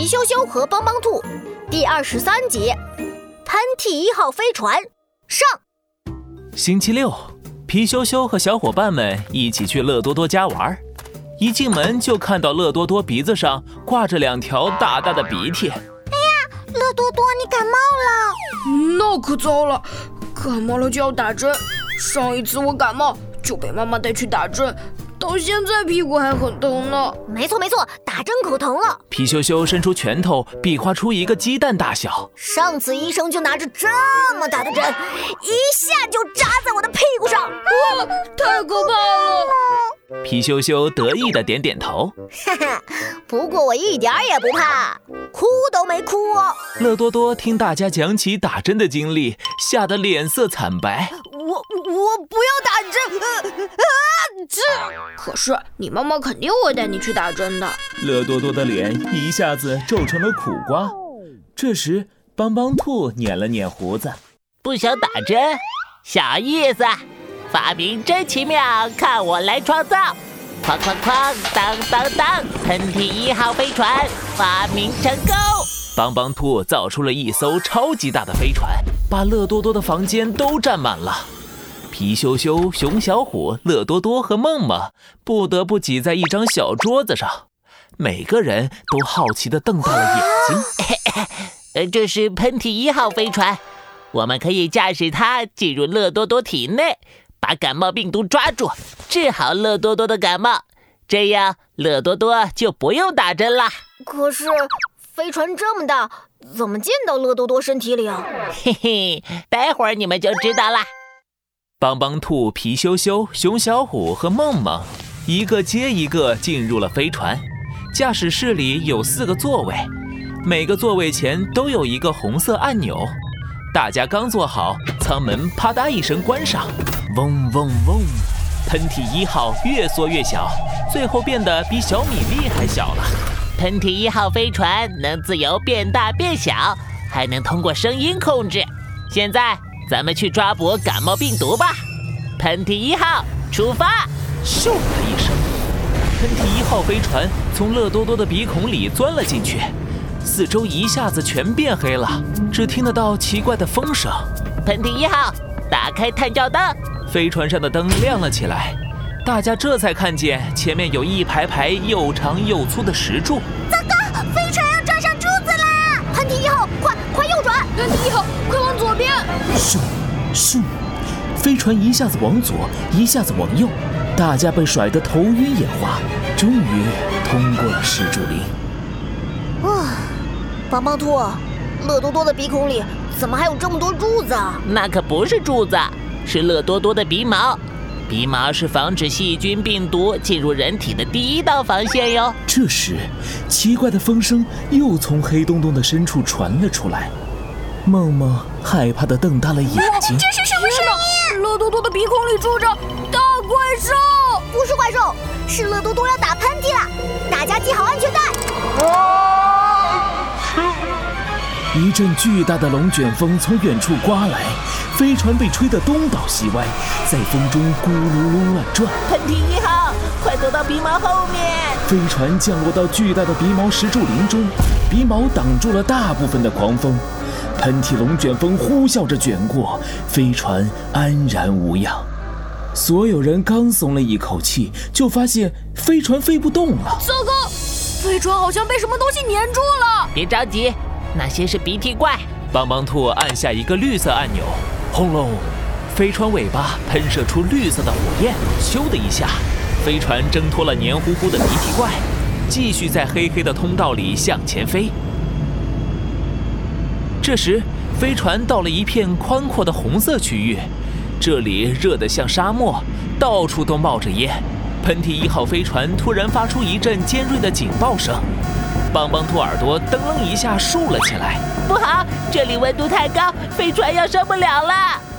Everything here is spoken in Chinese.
皮羞羞和帮帮兔第二十三集：喷嚏一号飞船上。星期六，皮羞羞和小伙伴们一起去乐多多家玩。一进门就看到乐多多鼻子上挂着两条大大的鼻涕。哎呀，乐多多，你感冒了？那可糟了，感冒了就要打针。上一次我感冒就被妈妈带去打针。到现在屁股还很疼呢。没错没错，打针可疼了。皮羞羞伸出拳头，比划出一个鸡蛋大小。上次医生就拿着这么大的针，一下就扎在我的屁股上，哇，太可怕了。皮羞羞得意的点点头。哈哈，不过我一点也不怕，哭都没哭。乐多多听大家讲起打针的经历，吓得脸色惨白。我我不要打针！啊！这可是你妈妈肯定会带你去打针的。乐多多的脸一下子皱成了苦瓜。这时，帮帮兔捻了捻胡子，不想打针，小意思。发明真奇妙，看我来创造！哐哐哐，当当当，喷嚏一号飞船发明成功！帮帮兔造出了一艘超级大的飞船，把乐多多的房间都占满了。皮羞羞、熊小虎、乐多多和梦梦不得不挤在一张小桌子上，每个人都好奇地瞪大了眼睛。呃，这是喷嚏一号飞船，我们可以驾驶它进入乐多多体内，把感冒病毒抓住，治好乐多多的感冒，这样乐多多就不用打针了。可是飞船这么大，怎么进到乐多多身体里啊？嘿嘿，待会儿你们就知道了。帮帮兔、皮羞羞、熊小虎和梦梦，一个接一个进入了飞船。驾驶室里有四个座位，每个座位前都有一个红色按钮。大家刚坐好，舱门啪嗒一声关上，嗡嗡嗡，喷嚏一号越缩越小，最后变得比小米粒还小了。喷嚏一号飞船能自由变大变小，还能通过声音控制。现在。咱们去抓捕感冒病毒吧！喷嚏一号出发！咻的一声，喷嚏一号飞船从乐多多的鼻孔里钻了进去，四周一下子全变黑了，只听得到奇怪的风声。喷嚏一号，打开探照灯！飞船上的灯亮了起来，大家这才看见前面有一排排又长又粗的石柱。船一下子往左，一下子往右，大家被甩得头晕眼花，终于通过了石柱林。啊，帮帮兔，乐多多的鼻孔里怎么还有这么多柱子啊？那可不是柱子，是乐多多的鼻毛。鼻毛是防止细菌、病毒进入人体的第一道防线哟。这时，奇怪的风声又从黑洞洞的深处传了出来。梦梦害怕的瞪大了眼睛，这是什么声音？乐多多的鼻孔里住着大怪兽，不是怪兽，是乐多多要打喷嚏了，大家系好安全带。一阵巨大的龙卷风从远处刮来，飞船被吹得东倒西歪，在风中咕噜噜乱转。喷嚏一号，快躲到鼻毛后面！飞船降落到巨大的鼻毛石柱林中，鼻毛挡住了大部分的狂风。喷嚏龙卷风呼啸着卷过，飞船安然无恙。所有人刚松了一口气，就发现飞船飞不动了。糟糕，飞船好像被什么东西粘住了。别着急，那些是鼻涕怪。帮帮兔按下一个绿色按钮，轰隆，飞船尾巴喷射出绿色的火焰。咻的一下，飞船挣脱了黏糊糊的鼻涕怪，继续在黑黑的通道里向前飞。这时，飞船到了一片宽阔的红色区域，这里热得像沙漠，到处都冒着烟。喷嚏一号飞船突然发出一阵尖锐的警报声，邦邦兔耳朵噔楞一下竖了起来。不好，这里温度太高，飞船要受不了了。